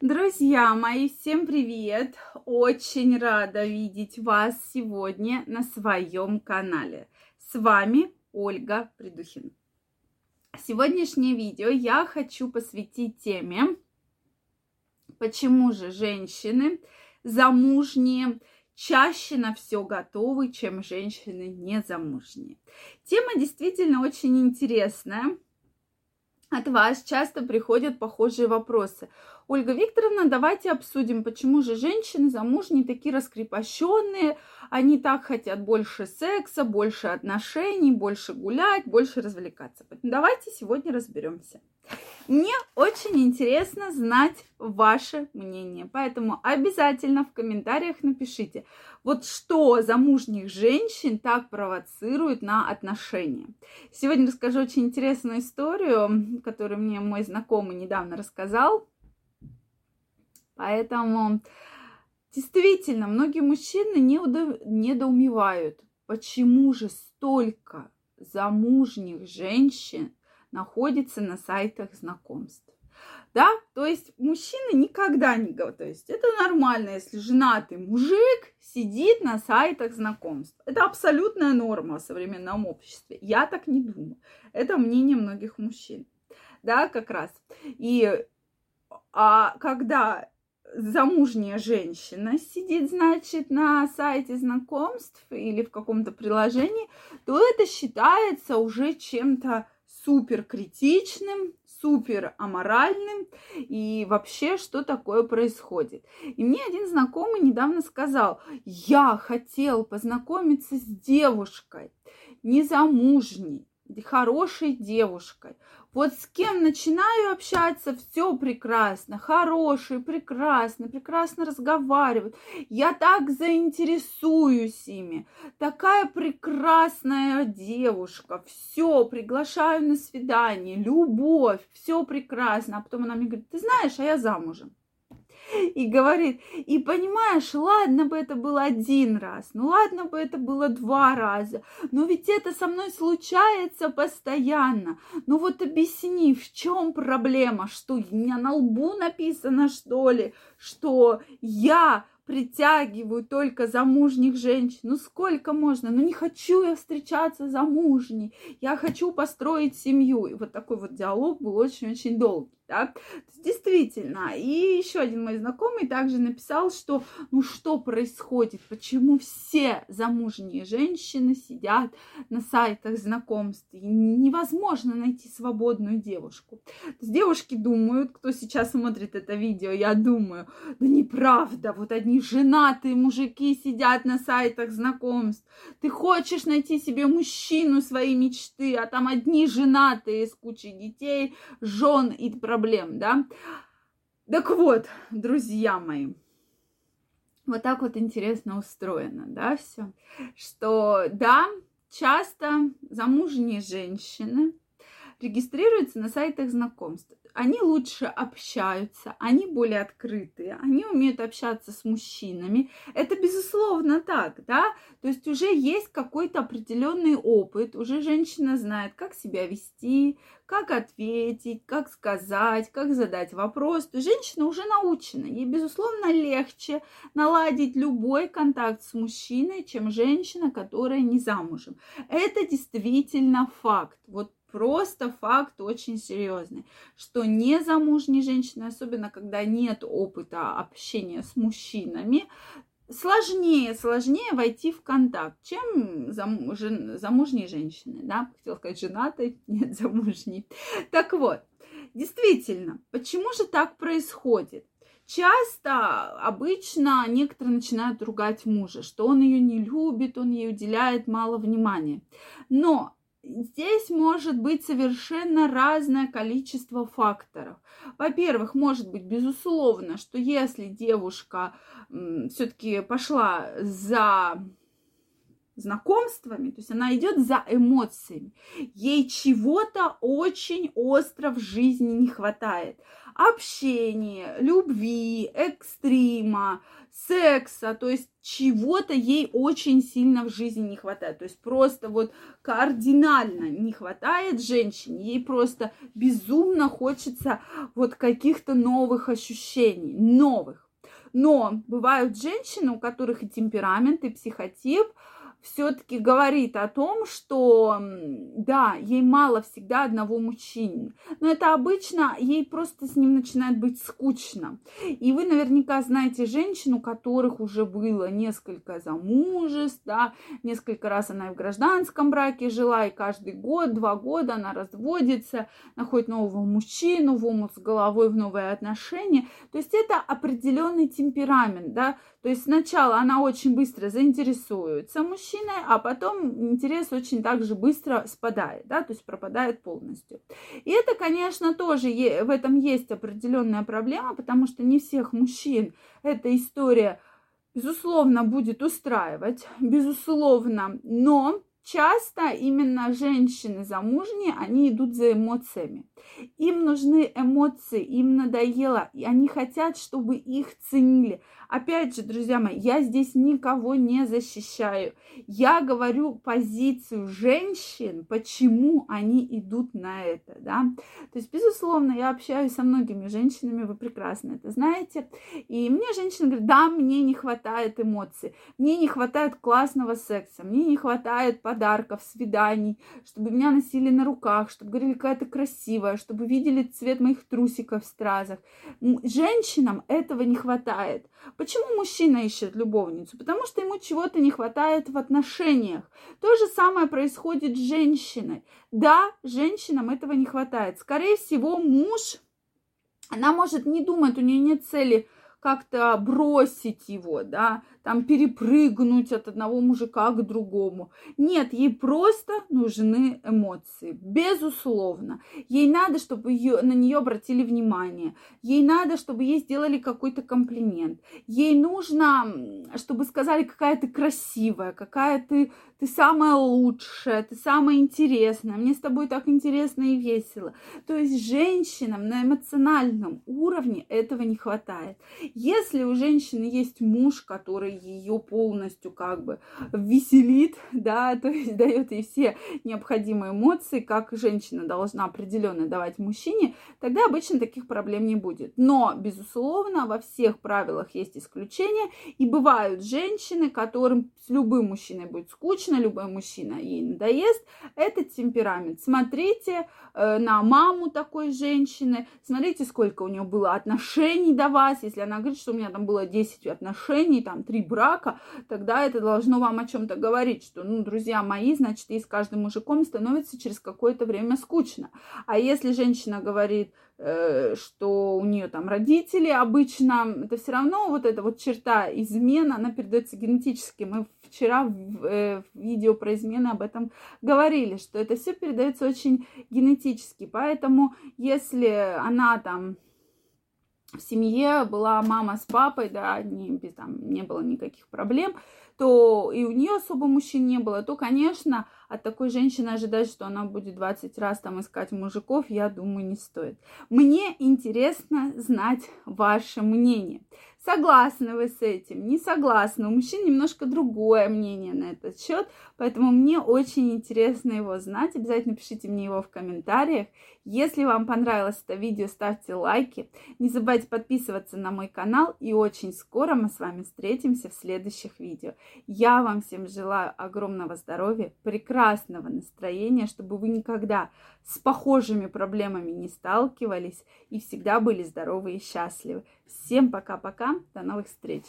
Друзья мои, всем привет! Очень рада видеть вас сегодня на своем канале. С вами Ольга Придухина. Сегодняшнее видео я хочу посвятить теме, почему же женщины замужние чаще на все готовы, чем женщины незамужние. Тема действительно очень интересная. От вас часто приходят похожие вопросы. Ольга Викторовна, давайте обсудим, почему же женщины замужние такие раскрепощенные, они так хотят больше секса, больше отношений, больше гулять, больше развлекаться. Давайте сегодня разберемся. Мне очень интересно знать ваше мнение, поэтому обязательно в комментариях напишите, вот что замужних женщин так провоцирует на отношения. Сегодня расскажу очень интересную историю, которую мне мой знакомый недавно рассказал. Поэтому действительно многие мужчины недоумевают, почему же столько замужних женщин находится на сайтах знакомств. Да, то есть мужчины никогда не говорят, то есть это нормально, если женатый мужик сидит на сайтах знакомств. Это абсолютная норма в современном обществе. Я так не думаю. Это мнение многих мужчин. Да, как раз. И а когда замужняя женщина сидит, значит, на сайте знакомств или в каком-то приложении, то это считается уже чем-то супер критичным, супер аморальным и вообще, что такое происходит. И мне один знакомый недавно сказал, я хотел познакомиться с девушкой, незамужней, хорошей девушкой. Вот с кем начинаю общаться, все прекрасно, хороший, прекрасно, прекрасно разговаривают. Я так заинтересуюсь ими. Такая прекрасная девушка. Все, приглашаю на свидание, любовь, все прекрасно. А потом она мне говорит, ты знаешь, а я замужем и говорит, и понимаешь, ладно бы это было один раз, ну ладно бы это было два раза, но ведь это со мной случается постоянно. Ну вот объясни, в чем проблема, что у меня на лбу написано, что ли, что я притягиваю только замужних женщин. Ну сколько можно? Ну не хочу я встречаться замужней. Я хочу построить семью. И вот такой вот диалог был очень-очень долгий. Да? Действительно. И еще один мой знакомый также написал, что ну что происходит, почему все замужние женщины сидят на сайтах знакомств, и невозможно найти свободную девушку. То есть девушки думают, кто сейчас смотрит это видео, я думаю, да неправда, вот одни женатые мужики сидят на сайтах знакомств. Ты хочешь найти себе мужчину своей мечты, а там одни женатые с кучей детей, жен и проблем проблем, да. Так вот, друзья мои, вот так вот интересно устроено, да, все, что, да, часто замужние женщины регистрируются на сайтах знакомств они лучше общаются, они более открытые, они умеют общаться с мужчинами. Это безусловно так, да? То есть уже есть какой-то определенный опыт, уже женщина знает, как себя вести, как ответить, как сказать, как задать вопрос. То есть женщина уже научена. Ей, безусловно, легче наладить любой контакт с мужчиной, чем женщина, которая не замужем. Это действительно факт. Вот просто факт очень серьезный, что незамужние женщины, особенно когда нет опыта общения с мужчинами, сложнее, сложнее войти в контакт, чем зам, замужние женщины, да, хотела сказать женатые, нет, замужней. Так вот, действительно, почему же так происходит? Часто, обычно некоторые начинают ругать мужа, что он ее не любит, он ей уделяет мало внимания. Но Здесь может быть совершенно разное количество факторов. Во-первых, может быть, безусловно, что если девушка все-таки пошла за знакомствами, то есть она идет за эмоциями. Ей чего-то очень остро в жизни не хватает. Общения, любви, экстрима, секса, то есть чего-то ей очень сильно в жизни не хватает. То есть просто вот кардинально не хватает женщине, ей просто безумно хочется вот каких-то новых ощущений, новых. Но бывают женщины, у которых и темперамент, и психотип – все-таки говорит о том, что да, ей мало всегда одного мужчины. Но это обычно ей просто с ним начинает быть скучно. И вы наверняка знаете женщин, у которых уже было несколько замужеств, да, несколько раз она и в гражданском браке жила, и каждый год, два года она разводится, находит нового мужчину, в омут с головой в новые отношения. То есть это определенный темперамент, да, то есть сначала она очень быстро заинтересуется мужчиной, а потом интерес очень также быстро спадает, да, то есть пропадает полностью. И это, конечно, тоже в этом есть определенная проблема, потому что не всех мужчин эта история, безусловно, будет устраивать, безусловно, но часто именно женщины замужние, они идут за эмоциями. Им нужны эмоции, им надоело, и они хотят, чтобы их ценили. Опять же, друзья мои, я здесь никого не защищаю. Я говорю позицию женщин, почему они идут на это, да. То есть, безусловно, я общаюсь со многими женщинами, вы прекрасно это знаете. И мне женщина говорит, да, мне не хватает эмоций, мне не хватает классного секса, мне не хватает подарков, свиданий, чтобы меня носили на руках, чтобы говорили какая-то красивая, чтобы видели цвет моих трусиков в стразах. Женщинам этого не хватает. Почему мужчина ищет любовницу? Потому что ему чего-то не хватает в отношениях. То же самое происходит с женщиной. Да, женщинам этого не хватает. Скорее всего, муж, она может не думать, у нее нет цели как-то бросить его, да, там перепрыгнуть от одного мужика к другому. Нет, ей просто нужны эмоции, безусловно. Ей надо, чтобы ее, на нее обратили внимание. Ей надо, чтобы ей сделали какой-то комплимент. Ей нужно, чтобы сказали, какая ты красивая, какая ты, ты самая лучшая, ты самая интересная, мне с тобой так интересно и весело. То есть женщинам на эмоциональном уровне этого не хватает. Если у женщины есть муж, который ее полностью как бы веселит, да, то есть дает ей все необходимые эмоции, как женщина должна определенно давать мужчине, тогда обычно таких проблем не будет. Но, безусловно, во всех правилах есть исключения, и бывают женщины, которым с любым мужчиной будет скучно, любой мужчина ей надоест, это темперамент. Смотрите э, на маму такой женщины, смотрите, сколько у нее было отношений до вас, если она говорит, что у меня там было 10 отношений, там 3 брака, тогда это должно вам о чем-то говорить, что, ну, друзья мои, значит, и с каждым мужиком становится через какое-то время скучно. А если женщина говорит, э, что у нее там родители обычно, это все равно вот эта вот черта измена, она передается генетически. Мы вчера в, э, в видео про измены об этом говорили, что это все передается очень генетически. Поэтому если она там в семье была мама с папой, да, не, без, там, не было никаких проблем, то и у нее особо мужчин не было, то, конечно, от такой женщины ожидать, что она будет 20 раз там искать мужиков, я думаю, не стоит. Мне интересно знать ваше мнение. Согласны вы с этим? Не согласны? У мужчин немножко другое мнение на этот счет, поэтому мне очень интересно его знать. Обязательно пишите мне его в комментариях. Если вам понравилось это видео, ставьте лайки. Не забывайте подписываться на мой канал. И очень скоро мы с вами встретимся в следующих видео. Я вам всем желаю огромного здоровья, прекрасного настроения, чтобы вы никогда с похожими проблемами не сталкивались и всегда были здоровы и счастливы. Всем пока-пока, до новых встреч!